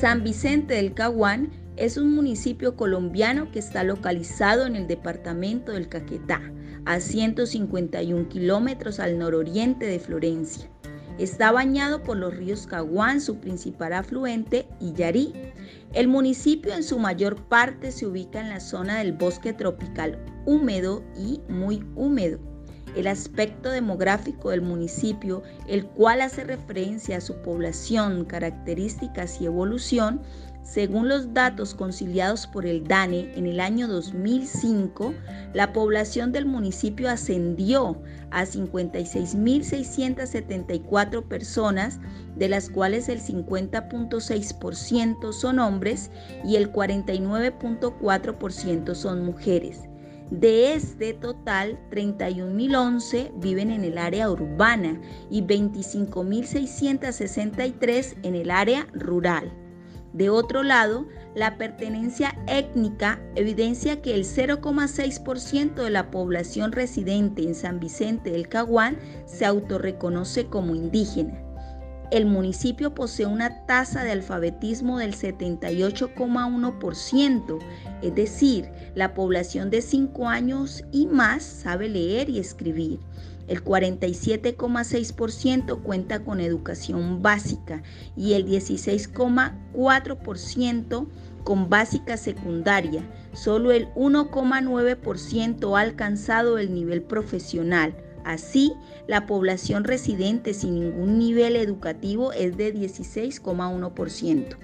San Vicente del Caguán es un municipio colombiano que está localizado en el departamento del Caquetá, a 151 kilómetros al nororiente de Florencia. Está bañado por los ríos Caguán, su principal afluente, y Yarí. El municipio en su mayor parte se ubica en la zona del bosque tropical húmedo y muy húmedo. El aspecto demográfico del municipio, el cual hace referencia a su población, características y evolución, según los datos conciliados por el DANE en el año 2005, la población del municipio ascendió a 56.674 personas, de las cuales el 50.6% son hombres y el 49.4% son mujeres. De este total, 31.011 viven en el área urbana y 25.663 en el área rural. De otro lado, la pertenencia étnica evidencia que el 0,6% de la población residente en San Vicente del Caguán se autorreconoce como indígena. El municipio posee una tasa de alfabetismo del 78,1%, es decir, la población de 5 años y más sabe leer y escribir. El 47,6% cuenta con educación básica y el 16,4% con básica secundaria. Solo el 1,9% ha alcanzado el nivel profesional. Así, la población residente sin ningún nivel educativo es de 16,1%.